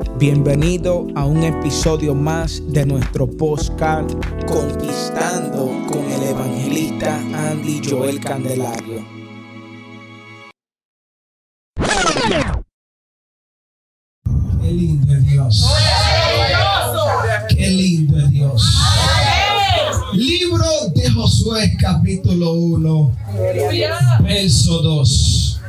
Bienvenido a un episodio más de nuestro podcast Conquistando con el evangelista Andy Joel Candelario. Qué lindo es Dios. Qué lindo es Dios. Libro de Josué capítulo 1, verso 2.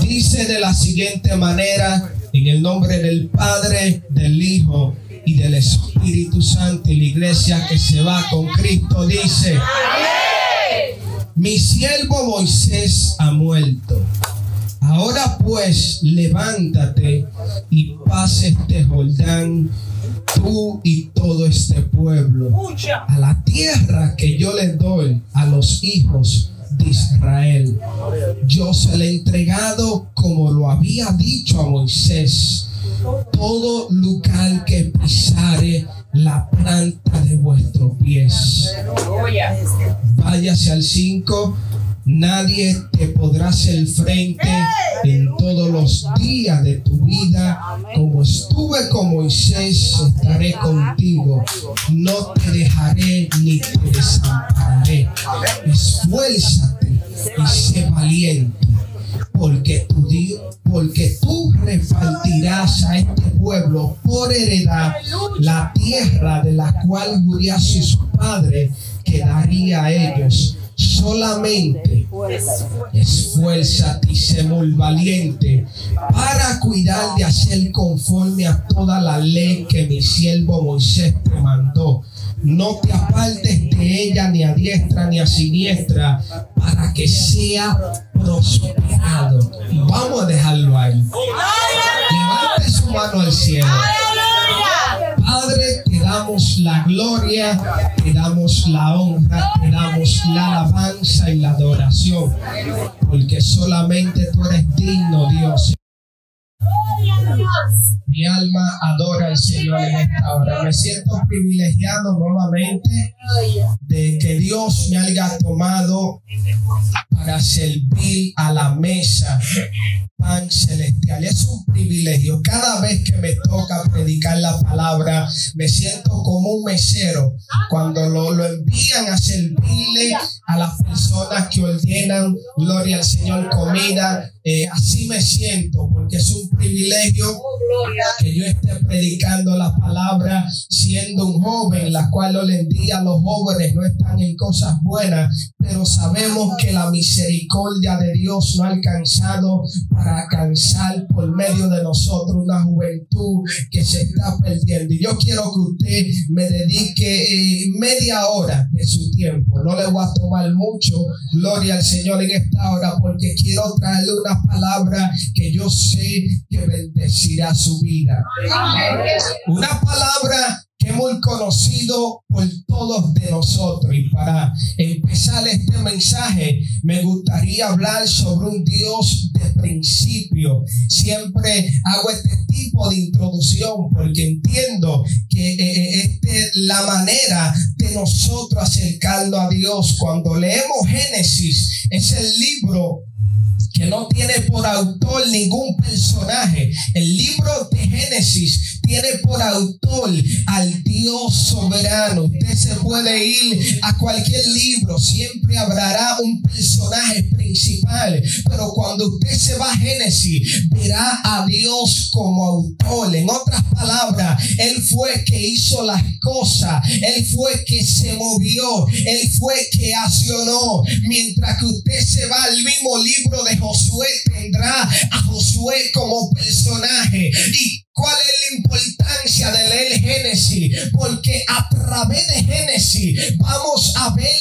Dice de la siguiente manera, en el nombre del Padre, del Hijo y del Espíritu Santo y la iglesia que se va con Cristo dice, mi siervo Moisés ha muerto. Ahora pues levántate y pase este Jordán, tú y todo este pueblo, a la tierra que yo le doy a los hijos de Israel. Yo se le he entregado como lo había dicho a Moisés. Todo lugar que pisare la planta de vuestros pies. Váyase al 5 Nadie te podrá hacer frente en todos los días de tu vida. Como estuve con Moisés, estaré contigo. No te dejaré ni te desampararé. Esfuérzate y sé valiente. Porque tu Dios, porque tú repartirás a este pueblo por heredad la tierra de la cual juré a sus padres que daría a ellos solamente esfuérzate y sé muy valiente para cuidar de hacer conforme a toda la ley que mi siervo Moisés te mandó. No te apartes de ella ni a diestra ni a siniestra para que sea prosperado. Vamos a dejarlo ahí. Levante su mano al cielo. Padre, te damos la gloria, te damos la honra, te damos la alabanza y la adoración, porque solamente tú eres digno, Dios. Mi alma adora al Señor en esta hora. Me siento privilegiado nuevamente de que Dios me haya tomado para servir a la mesa pan celestial. Es un privilegio. Cada vez que me toca predicar la palabra, me siento como un mesero cuando lo, lo envían a servirle a las personas que ordenan, gloria al Señor, comida. Eh, así me siento porque es un privilegio que yo esté predicando la palabra siendo un joven, la cual hoy en día los jóvenes no están en cosas buenas, pero sabemos que la misericordia de Dios no ha alcanzado para alcanzar por medio de nosotros una juventud que se está perdiendo. Y yo quiero que usted me dedique eh, media hora de su tiempo. No le voy a tomar mucho, gloria al Señor en esta hora, porque quiero traerle una palabra que yo sé que bendecirá su vida. Una palabra que muy conocido por todos de nosotros. Y para empezar este mensaje, me gustaría hablar sobre un Dios de principio. Siempre hago este tipo de introducción porque entiendo que este es la manera de nosotros acercarnos a Dios. Cuando leemos Génesis, es el libro que no tiene por autor ningún personaje. El libro de Génesis tiene por autor al Dios soberano. Usted se puede ir a cualquier libro, siempre habrá un personaje principal, pero cuando usted se va a Génesis, verá a Dios como autor. En otras palabras, Él fue que hizo las cosas, Él fue que se movió, Él fue que accionó. Mientras que usted se va al mismo libro de Josué, tendrá a Josué como personaje. ¿Y cuál es la importancia de leer Génesis? Porque a través de Génesis vamos a ver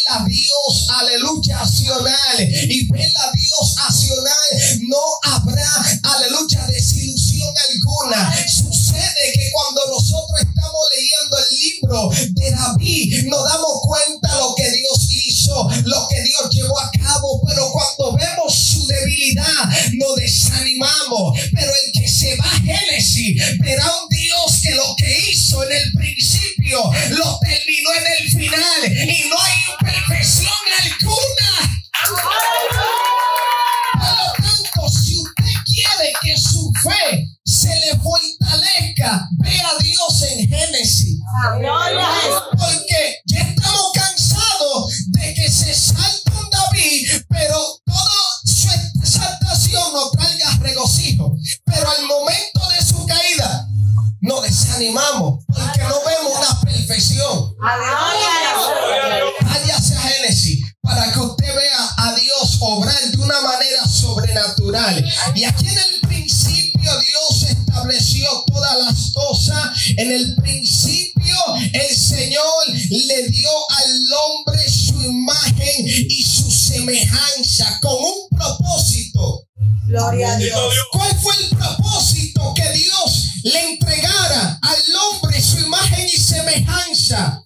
semejanza, con un propósito. Gloria a Dios. ¿Cuál fue el propósito que Dios le entregara al hombre su imagen y semejanza?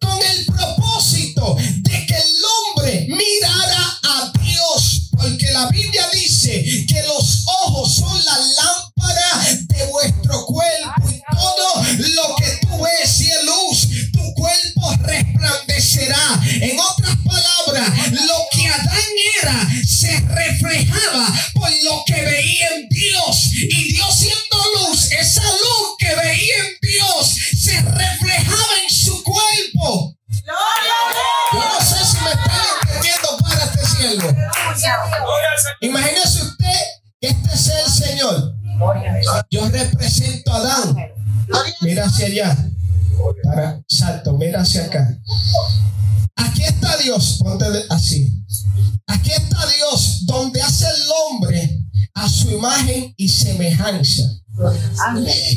Con el propósito de que el hombre mirara a Dios. Porque la Biblia dice que los ojos son la lámpara que veía en Dios. Y Dios siendo luz, esa luz que veía en Dios se reflejaba en su cuerpo. Yo no sé si me están entendiendo para este cielo. Imagínese usted que este sea el Señor. Yo represento a Adán. Mira hacia allá. Para, salto, mira hacia acá. Aquí está Dios, ponte así. Aquí está Dios, donde hace el hombre a su imagen y semejanza.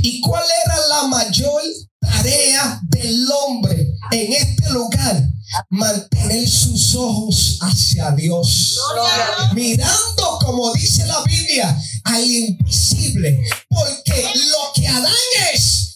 ¿Y cuál era la mayor tarea del hombre en este lugar? Mantener sus ojos hacia Dios. Mirando, como dice la Biblia, al invisible. Porque lo que Adán es,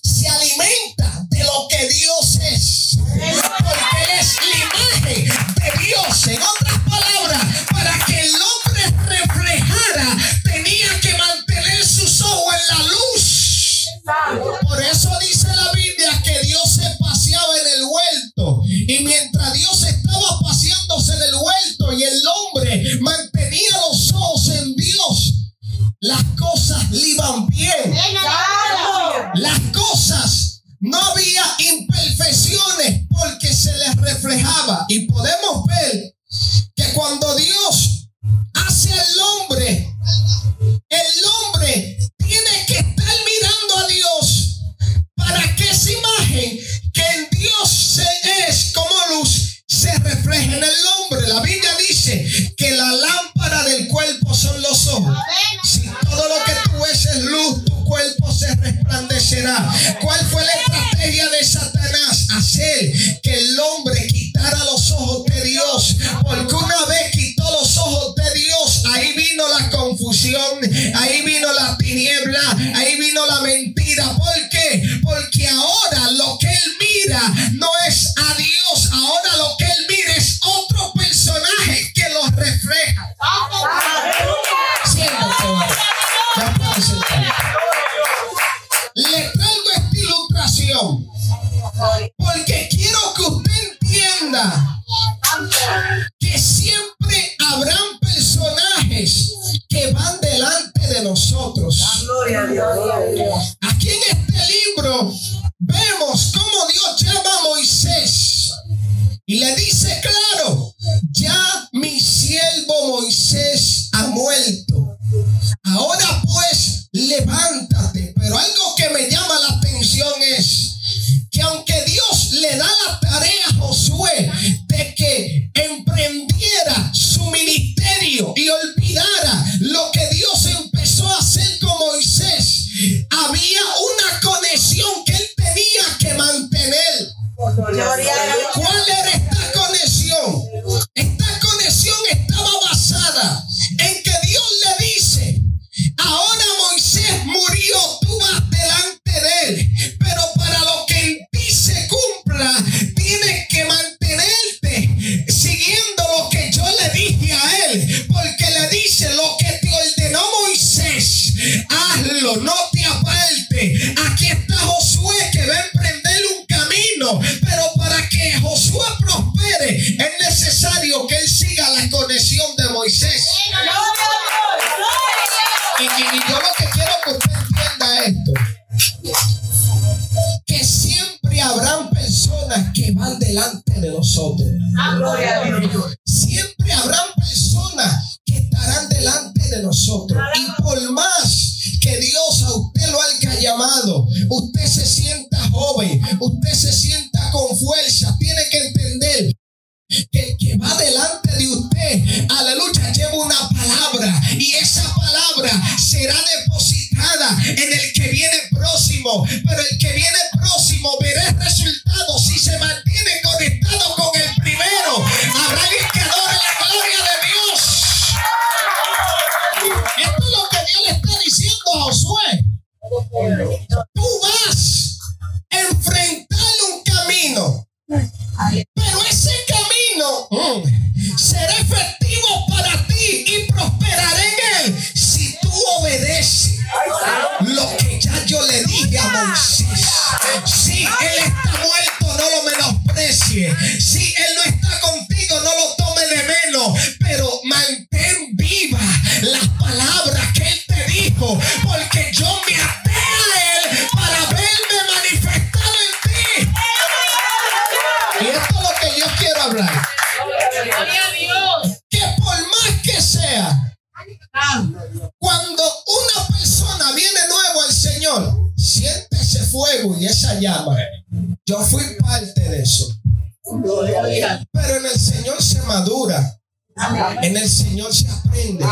En el Señor se aprende.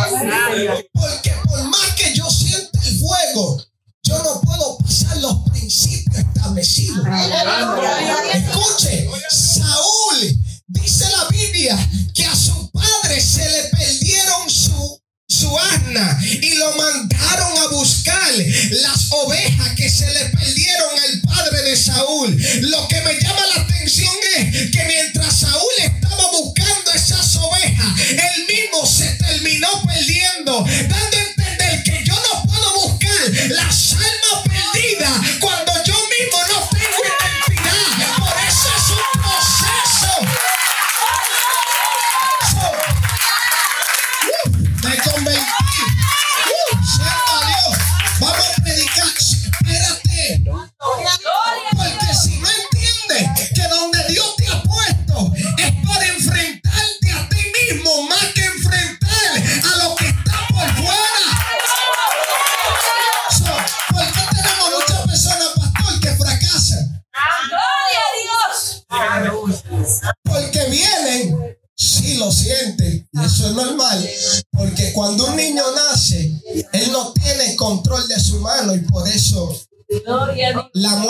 Porque por más que yo sienta el fuego, yo no puedo pasar los principios establecidos. Escuche, Saúl dice la Biblia que a su padre se le perdieron su, su asna y lo mandaron a buscar las ovejas que se le perdieron al padre de Saúl. Lo que me llama la atención es que mientras Saúl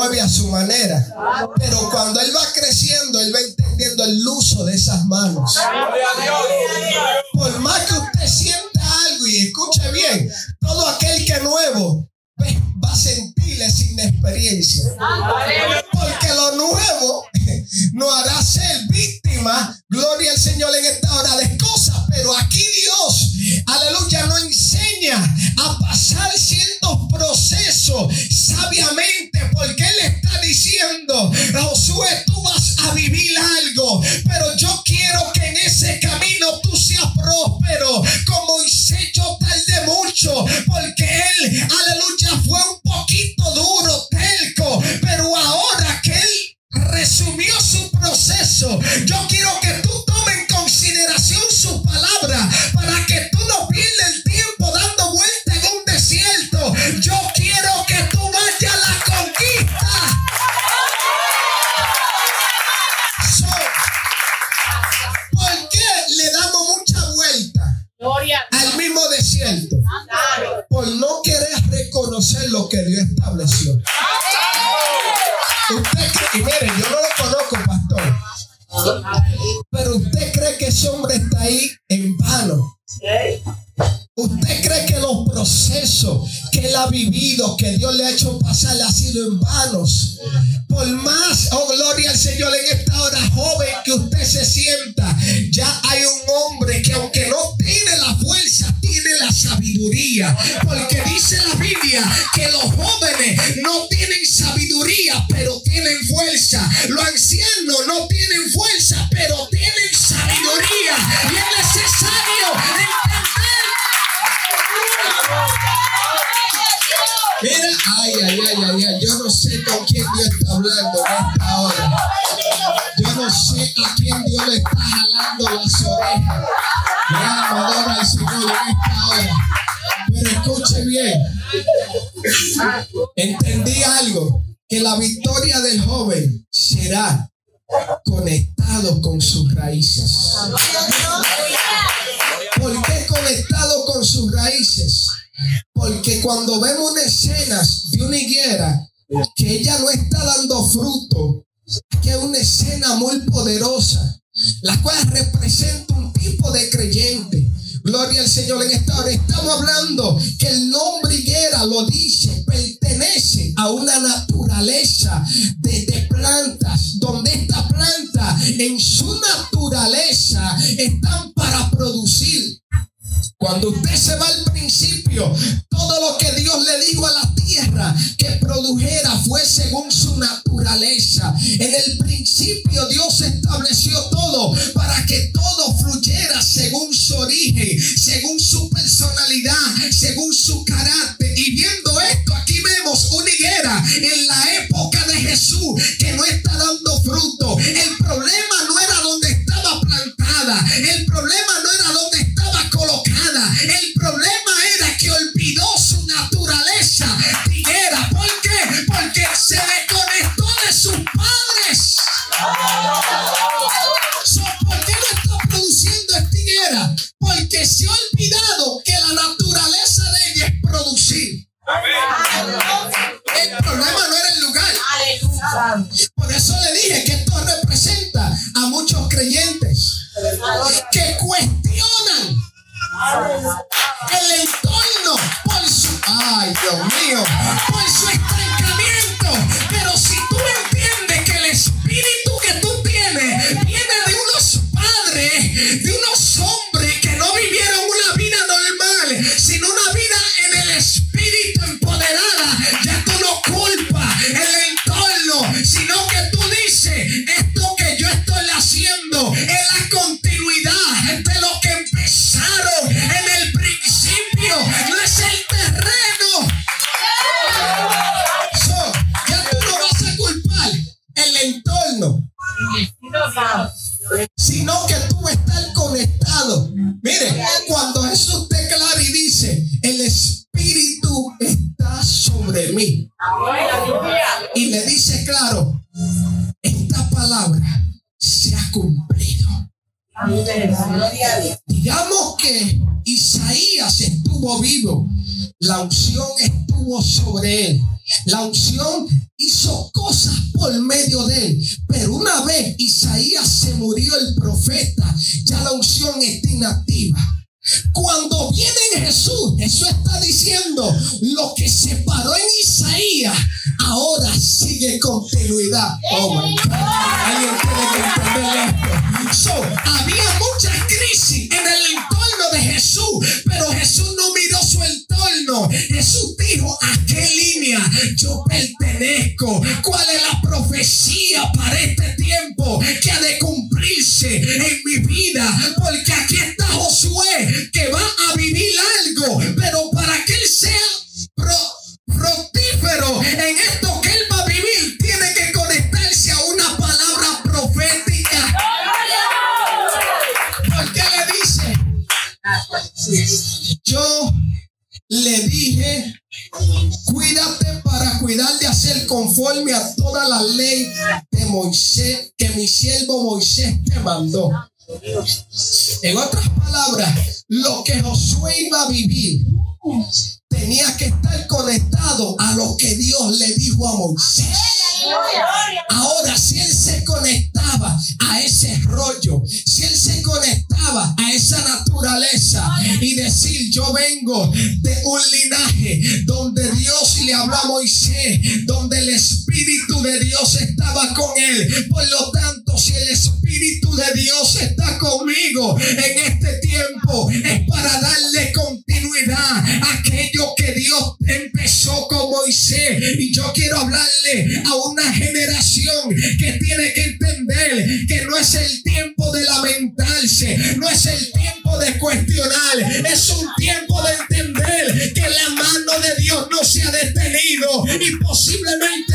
mueve a su manera. Pero cuando él va creciendo, él va entendiendo el uso de esas manos. Por más que usted sienta algo y escuche bien, todo aquel que nuevo pues, va a sentir esa inexperiencia. Porque lo nuevo no hará ser víctima, gloria al Señor en este lo que Dios estableció. Usted cree, y miren, yo no lo conozco, pastor. Pero usted cree que ese hombre está ahí en vano. Usted cree que los procesos que él ha vivido, que Dios le ha hecho pasar, le ha sido en vanos. Porque cuando vemos escenas de una higuera que ella no está dando fruto, que es una escena muy poderosa, la cual representa un tipo de creyente. Gloria al Señor en esta hora. Estamos hablando que el nombre higuera lo dice, pertenece a una naturaleza de, de plantas, donde esta planta en su naturaleza están para producir. Cuando usted se va al principio, todo lo que Dios le dijo a la tierra que produjera fue según su naturaleza. En el principio Dios estableció todo para que todo fluyera según su origen, según su personalidad, según su carácter. Y viendo esto, aquí vemos una higuera en la época de Jesús que no está dando fruto. El problema no era donde estaba plantada. El problema Por eso le dije que esto representa a muchos creyentes que cuestionan el entorno por su, ay Dios mío, por su la unción hizo cosas por medio de él, pero una vez Isaías se murió el profeta, ya la unción está inactiva. Cuando viene en Jesús, Jesús está diciendo lo que se paró en Isaías, ahora sigue continuidad. Oh my God. Tiene que entender esto. So, había muchas yo pertenezco? ¿Cuál es la profecía para este tiempo que ha de cumplirse en mi vida? Porque aquí está Josué que va a vivir algo, pero para que él sea pro- fructífero en esto que él va a vivir, tiene que conectarse a una palabra profética. Porque le dice, yo le dije, cuídate cuidar de hacer conforme a toda la ley de Moisés, que mi siervo Moisés te mandó. En otras palabras, lo que Josué iba a vivir tenía que estar conectado a lo que Dios le dijo a Moisés. Ahora, si él se conectaba a ese rollo, si él se conectaba a esa naturaleza y decir, yo vengo de un linaje donde Dios le habló a Moisés, donde el Espíritu de Dios estaba con él. Por lo tanto, si el Espíritu de Dios está conmigo en este tiempo, es para darle es el tiempo de lamentarse, no es el tiempo de cuestionar, es un tiempo de entender que la mano de Dios no se ha detenido y posiblemente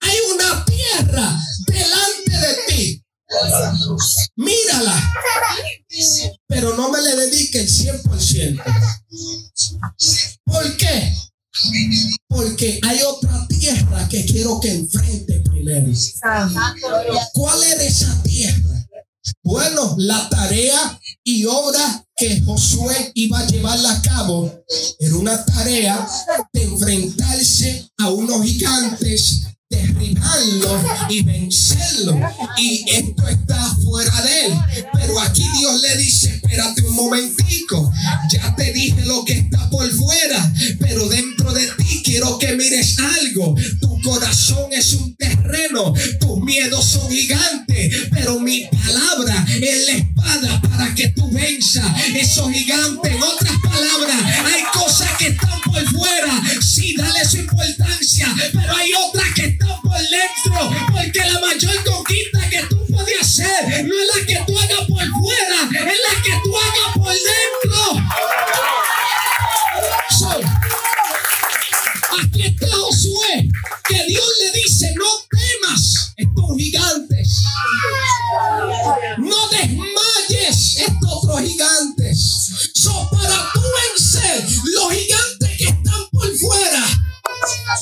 Hay una tierra delante de ti. Mírala, pero no me le dedique el 100%. ¿Por qué? Porque hay otra tierra que quiero que enfrente primero. ¿Cuál era esa tierra? Bueno, la tarea y obra que Josué iba a llevarla a cabo era una tarea de enfrentarse a unos gigantes derribarlo y vencerlo. Y esto está fuera de él. Pero aquí Dios le dice, espérate un momentico, ya te dije lo que está por fuera, pero dentro de ti quiero que mires algo. Tu corazón es un terreno, tus miedos son gigantes, pero mi palabra es la para que tú venzas esos gigantes. En otras palabras, hay cosas que están por fuera, sí, dale su importancia, pero hay otras que están por dentro, porque la mayor conquista que tú puedes hacer no es la que tú hagas por fuera, es la que tú hagas por dentro. So, aquí está Josué, que Dios le dice, no temas estos gigantes, no desmayes otros gigantes. So, para tú vencer los gigantes que están por fuera,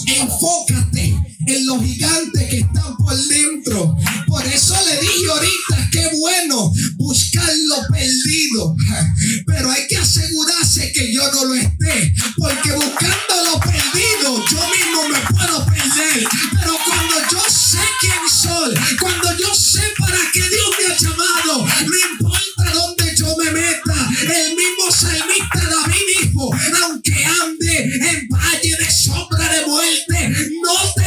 enfócate en los gigantes que están por dentro. Por eso le dije ahorita, qué bueno buscar lo perdido. Pero hay que asegurarse que yo no lo esté. Porque buscando lo perdido, yo mismo me puedo perder. Pero en valle de sombra de muerte, no temeré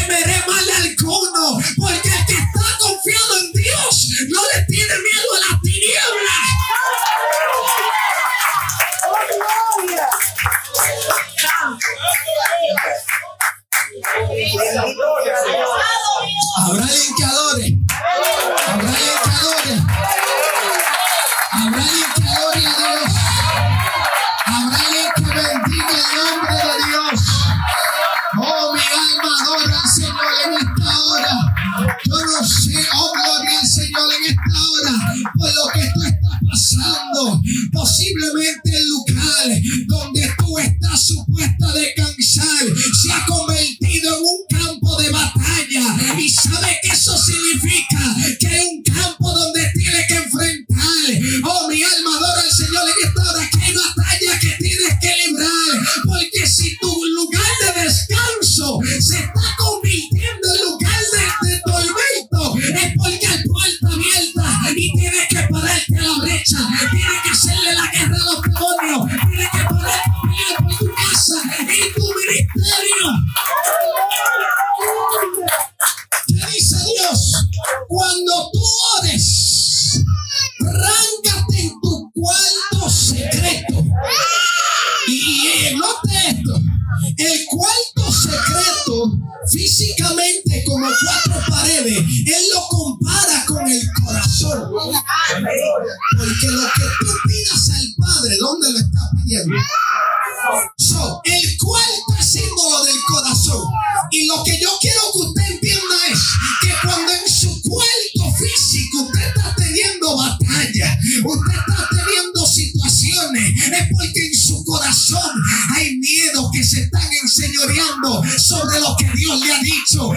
él lo compara con el corazón. Porque lo que tú pidas al Padre, ¿dónde lo estás pidiendo? El cuarto es símbolo del corazón. Y lo que yo quiero que usted entienda es que cuando en su cuerpo físico usted está teniendo batalla, usted está teniendo situaciones, es porque en su corazón hay miedo que se están enseñoreando sobre lo que Dios le ha dicho,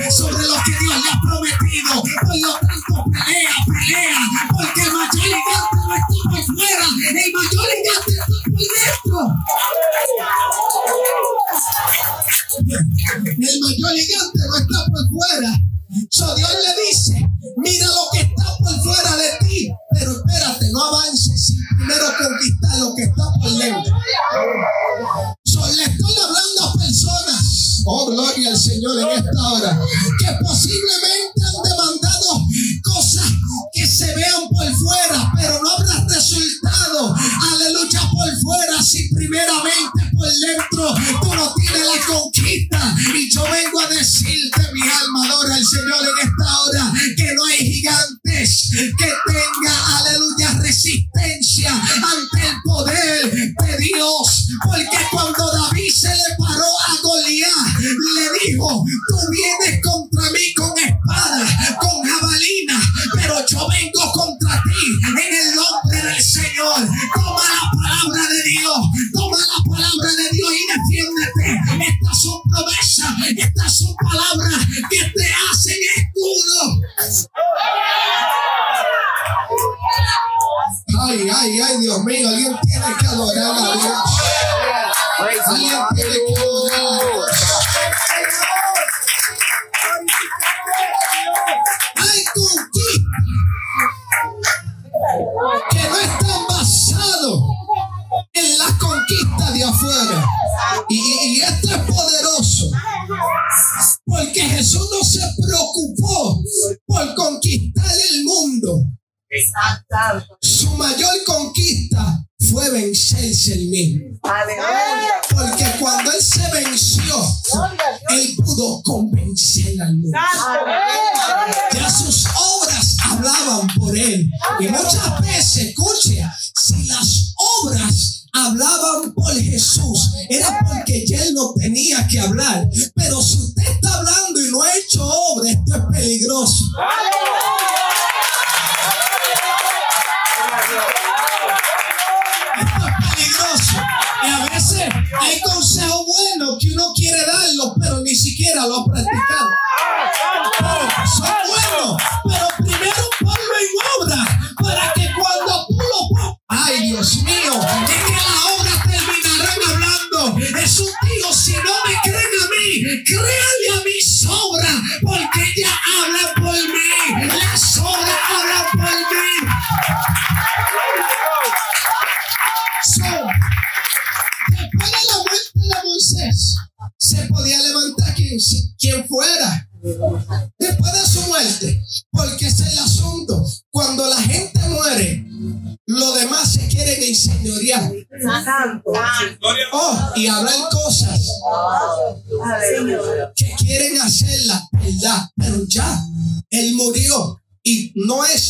siquiera lo ha practicado.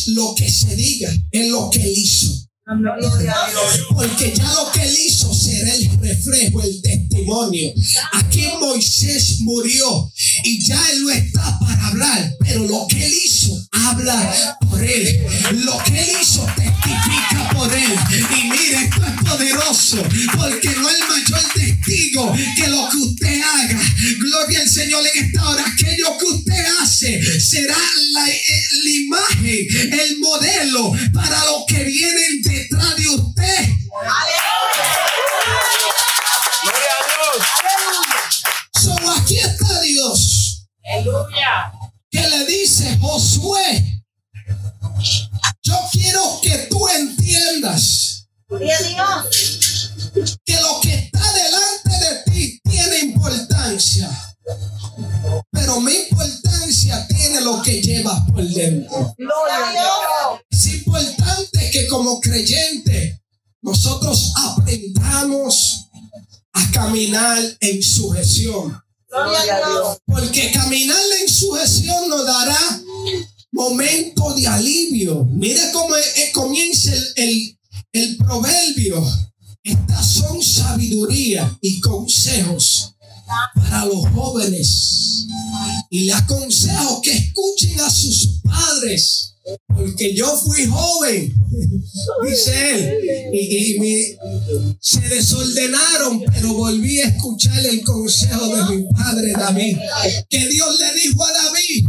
Lo que se diga, es lo que él hizo. Porque ya lo que él hizo será el reflejo, el testimonio. Aquí Moisés murió y ya él no está para hablar, pero lo que él hizo habla por él. Lo que él hizo testifica por él. Y mire, esto es poderoso, porque no es mayor testigo que lo que usted haga. Gloria al Señor en esta hora. Aquello que usted hace será la, eh, la imagen, el modelo para los que vienen Porque yo fui joven, dice él, y, y se desordenaron, pero volví a escuchar el consejo de mi padre David. Que Dios le dijo a David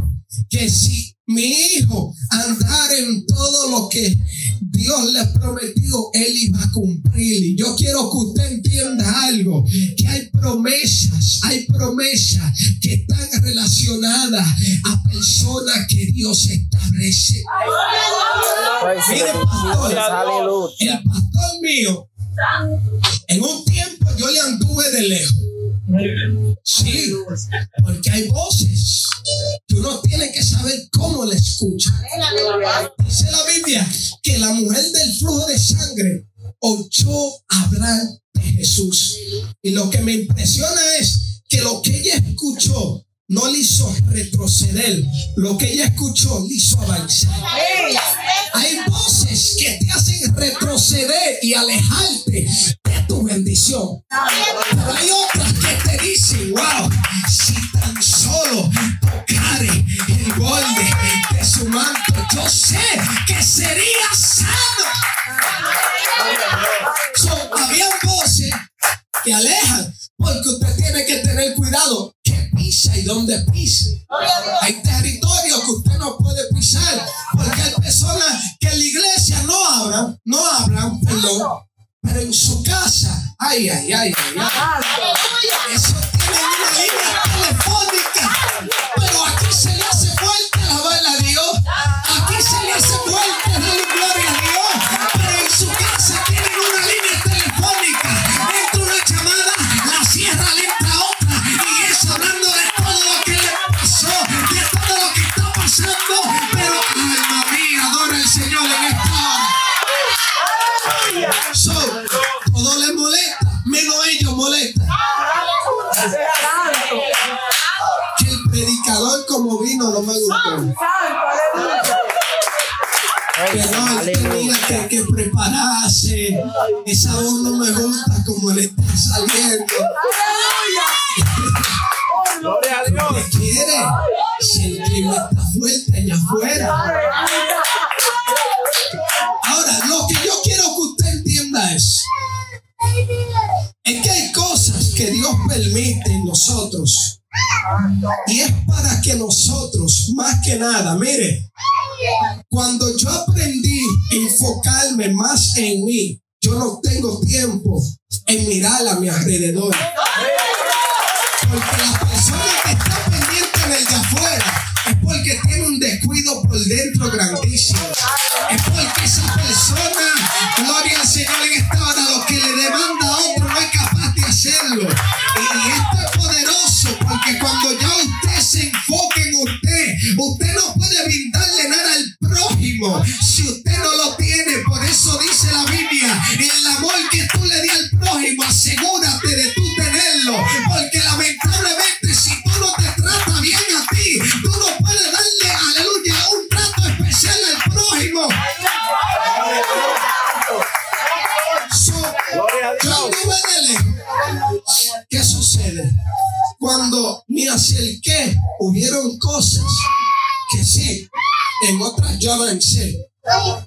que si mi hijo andara en todo lo que Dios le prometió, él iba a cumplir. Y yo quiero que usted entienda algo, que hay promesas, hay promesas que están relacionadas a personas que Dios establece. Mire, pastor, el pastor mío, en un tiempo yo le anduve de lejos. Sí, porque hay voces que uno tiene que saber cómo le escucha. Dice la Biblia que la mujer del flujo de sangre oyó hablar de Jesús. Y lo que me impresiona es que lo que ella escuchó no le hizo retroceder, lo que ella escuchó le hizo avanzar. Hay voces que te hacen retroceder y alejarte de tu bendición. Pero hay otras que te dicen, wow, si tan solo tocare el borde de su manto, yo sé que sería sano. So, habían voces que alejan, porque usted tiene que tener cuidado pisa y dónde pise. Hay territorios que usted no puede pisar porque hay personas que en la iglesia no hablan, no hablan, perdón, pero en su casa, ay, ay, ay, ay, ay. eso tiene una línea nada, mire, cuando yo aprendí a enfocarme más en mí, yo no tengo tiempo en mirar a mi alrededor. Porque la persona que está pendiente en el de afuera es porque tiene un descuido por dentro grandísimo. Shoot Si usted no lo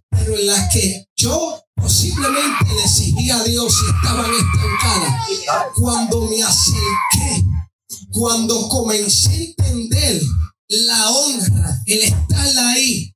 pero en las que yo posiblemente le exigí a Dios si estaban estancadas. Cuando me acerqué, cuando comencé a entender la honra, el estar ahí,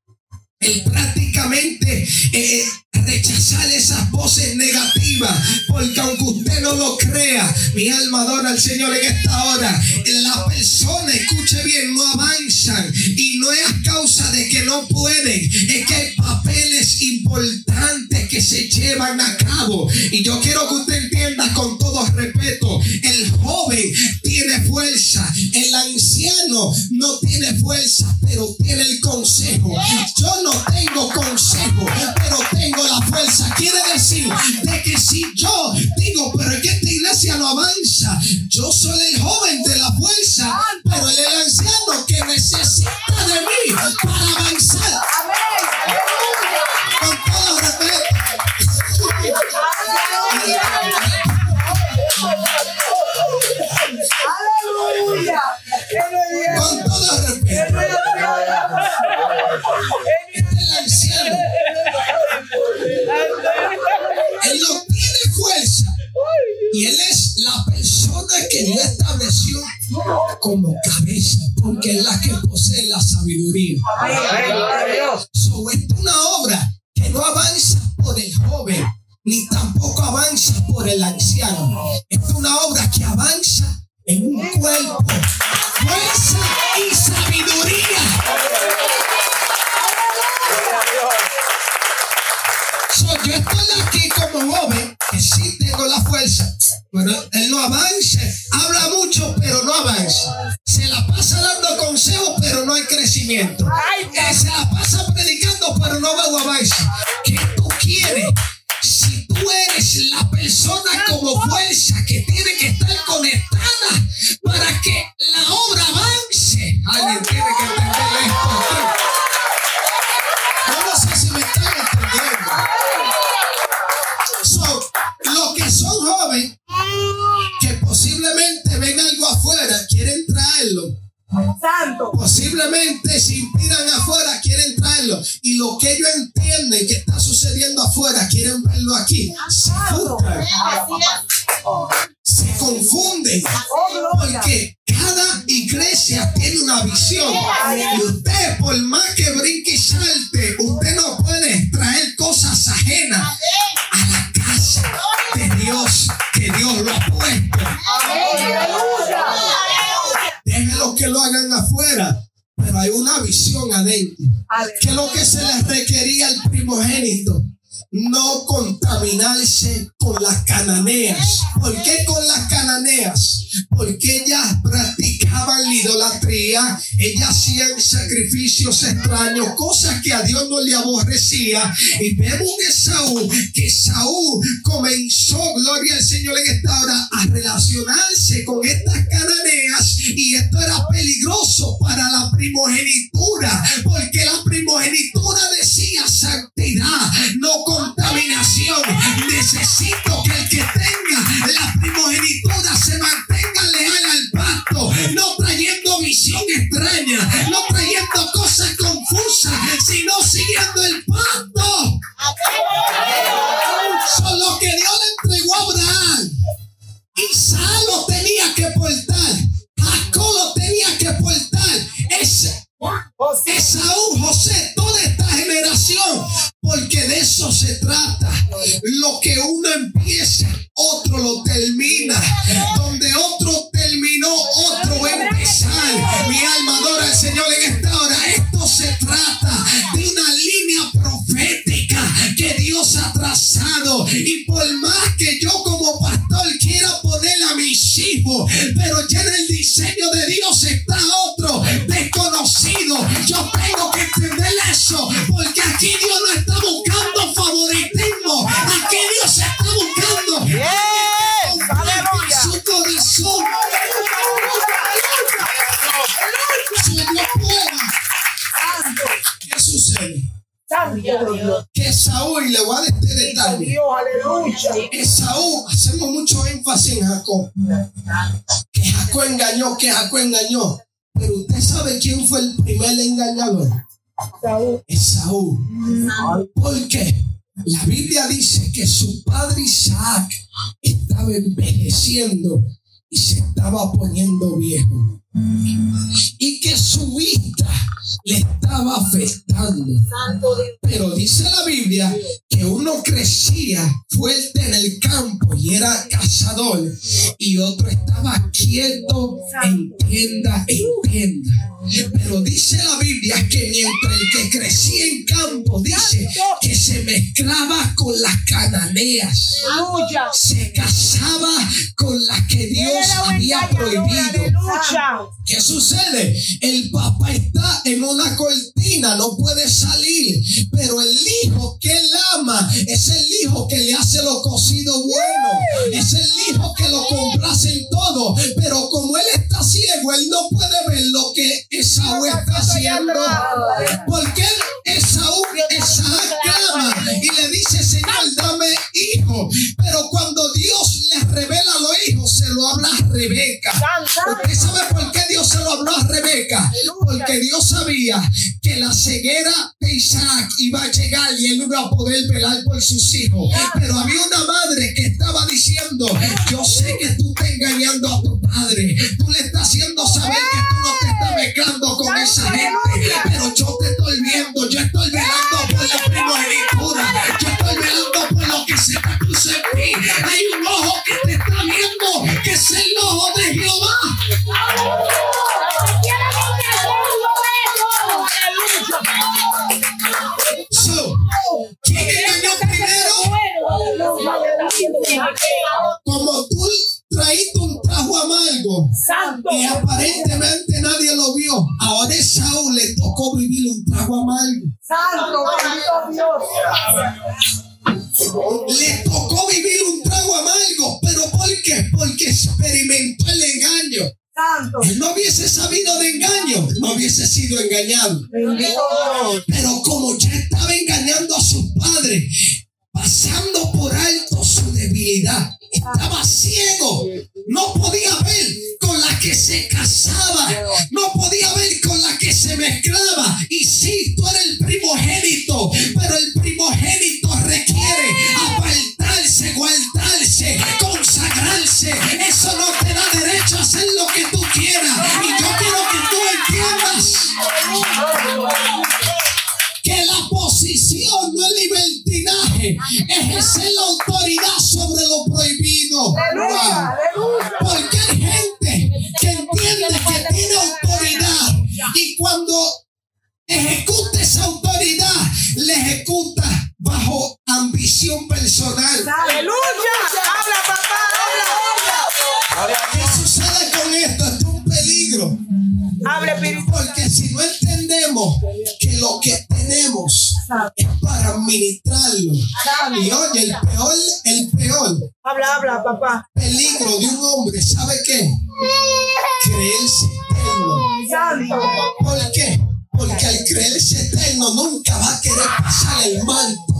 el prácticamente eh, rechazar esas voces negativas, porque aunque usted no lo crea, mi alma adora al Señor en esta hora. La persona, escuche bien, no avanzan y no es a causa de que no pueden, es que hay papeles importantes que se llevan a cabo. Y yo quiero que usted entienda con todo respeto, el joven tiene fuerza, el anciano no tiene fuerza, pero tiene el consejo. Yo no tengo consejo, pero tengo la fuerza. Quiere decir de que si yo Posiblemente si inspiran afuera, quieren traerlo. Y lo que ellos entienden que está sucediendo afuera, quieren verlo aquí. Se confunden. Porque cada iglesia tiene una visión. Y usted, por más que brinque y salte, usted no hagan afuera, pero hay una visión adentro. ¿Qué es lo que se les requería al primogénito? No contaminarse con las cananeas. ¿Por qué con las cananeas? Porque ellas practicaban la idolatría, ellas hacían sacrificios extraños, cosas que a Dios no le aborrecía. Y vemos que Saúl, que Saúl comenzó, gloria al Señor en esta hora, a relacionarse con estas cananeas. Y esto era peligroso para la primogenitura, porque la primogenitura decía santidad, no contaminación. Necesito que el que tenga la primogenitura engañó. Pero usted sabe quién fue el primer engañador. Esaú. ¿Por qué? La Biblia dice que su padre Isaac estaba envejeciendo y se estaba poniendo viejo. Y que su vista le estaba afectando. Pero dice la Biblia que uno crecía fuerte en el campo y era cazador y otro estaba quieto en tienda en tienda. Pero dice la Biblia que mientras el que crecía en campo dice que se mezclaba con las cananeas, se casaba con las que Dios había prohibido. ¿Qué sucede? El papá está en una cortina, no puede salir, pero el hijo que él ama es el hijo que le hace lo cocido bueno, es el hijo que lo complace en todo, pero como él está ciego, él no puede ver lo que Esaú está haciendo, porque Esaú, Esaú clama y le dice, Señor, dame hijo, pero cuando Dios revela a los hijos, se lo habla a Rebeca. ¿Usted sabe por qué Dios se lo habló a Rebeca? Porque Dios sabía que la ceguera de Isaac iba a llegar y él no iba a poder velar por sus hijos. Pero había una madre que estaba diciendo, yo sé que tú estás engañando a tu padre. Tú le estás haciendo saber que tú Le tocó vivir un trago amargo, pero ¿por qué? Porque experimentó el engaño. Él no hubiese sabido de engaño, no hubiese sido engañado. Pero como ya estaba engañando a sus padres, pasando por alto su debilidad, estaba ciego, no podía ver la que se casaba, no podía ver con la que se mezclaba. Y sí, tú eres el primogénito, pero el primogénito requiere apartarse, guardarse, consagrarse. Eso no te da derecho a hacer lo que tú quieras. Y yo quiero que tú entiendas que la posición no es libertinaje, es ejercer la autoridad sobre lo prohibido. Ejecuta esa autoridad, la ejecuta bajo ambición personal. Aleluya. Habla, papá. Habla. ¿Qué sucede con esto? Esto es un peligro. Habla, Espíritu. Porque si no entendemos que lo que tenemos es para administrarlo. Y oye, el peor, el peor Habla, habla, papá. peligro de un hombre, ¿sabe qué? Creerse eterno. ¿Por qué? Porque al creerse eterno nunca va a querer pasar el manto.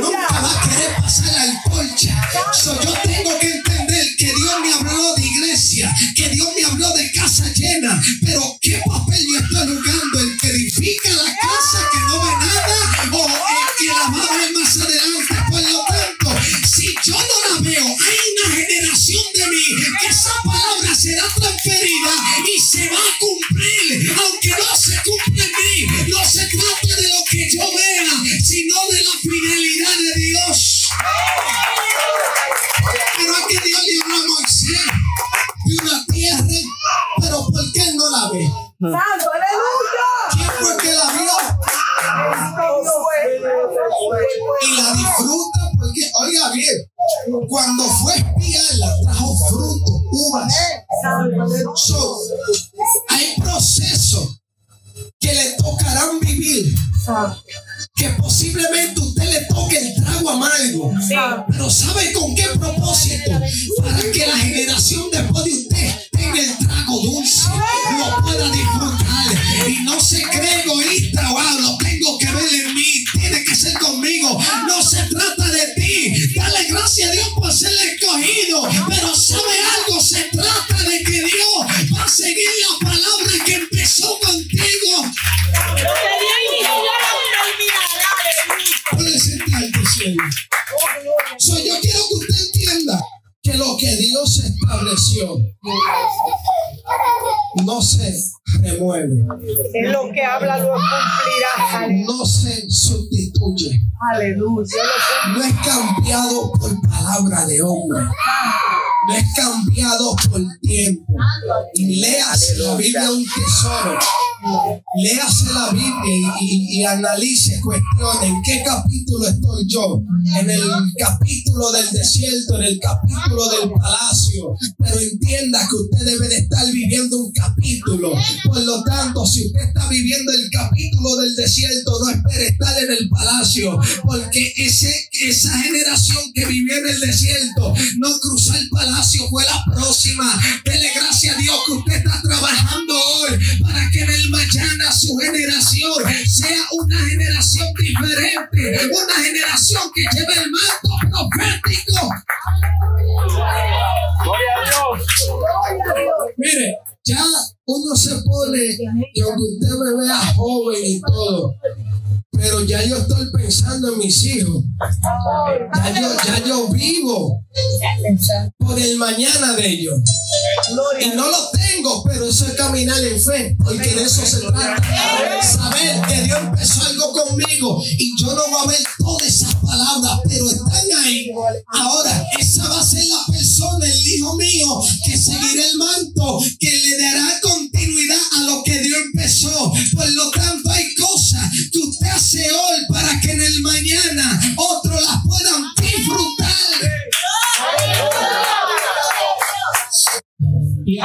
Nunca va a querer pasar la antorcha. So, yo tengo que entender que Dios me habló de iglesia, que Dios me habló de casa llena. Pero ¿qué papel yo estoy jugando? ¿El que edifica la casa que no ve nada? ¿O el que la va a ver más adelante? Por lo tanto, si yo no la veo, hay una generación de mí que esa palabra será transferida y se va a cumplir. Santo. Aleluya. ¿Quién fue que la vio? Y la disfruta porque, oiga bien, cuando fue espiarla trajo fruto, uvas. So, hay procesos que le tocarán vivir, que posiblemente usted le toque el trago amargo. Pero ¿sabe con qué propósito? Para que la generación después de usted el trago dulce, lo pueda disfrutar y no se cree egoísta, wow, lo tengo que ver en mí, tiene que ser conmigo. No se trata de ti. Dale gracias a Dios por ser escogido. Pero ¿sabe algo? Se trata de que Dios va a seguir la palabra que empezó contigo. Que lo que Dios estableció no se remueve, lo que habla lo cumplirá. no se sustituye, Aleluya. no es cambiado por palabra de hombre, no es cambiado por tiempo. Y léase la Biblia un tesoro. Léase la Biblia y, y- y analice, cuestione en qué capítulo estoy yo. En el capítulo del desierto, en el capítulo del palacio. Pero entienda que usted debe de estar viviendo un capítulo. Por lo tanto, si usted está viviendo el capítulo del desierto, no espere estar en el palacio. Porque ese, esa generación que vivió en el desierto, no cruzó el palacio, fue la próxima. Dele gracias a Dios que usted está trabajando hoy para que en el mañana su generación sea una generación diferente, una generación que lleve el manto profético. Mire, ya uno se pone, y aunque usted me vea joven y todo, pero ya yo estoy pensando en mis hijos. Ya yo, ya yo vivo por el mañana de ellos. Y no lo tengo, pero eso es caminar en fe, porque de eso se trata. Saber que Dios empezó algo conmigo y yo no voy a ver todas esas palabras, pero están ahí. Ahora, esa va a ser la persona, el hijo mío, que seguirá el manto, que le dará continuidad a lo que Dios empezó. Por lo tanto, hay cosas que usted hace hoy para que en el mañana otros las puedan disfrutar. Y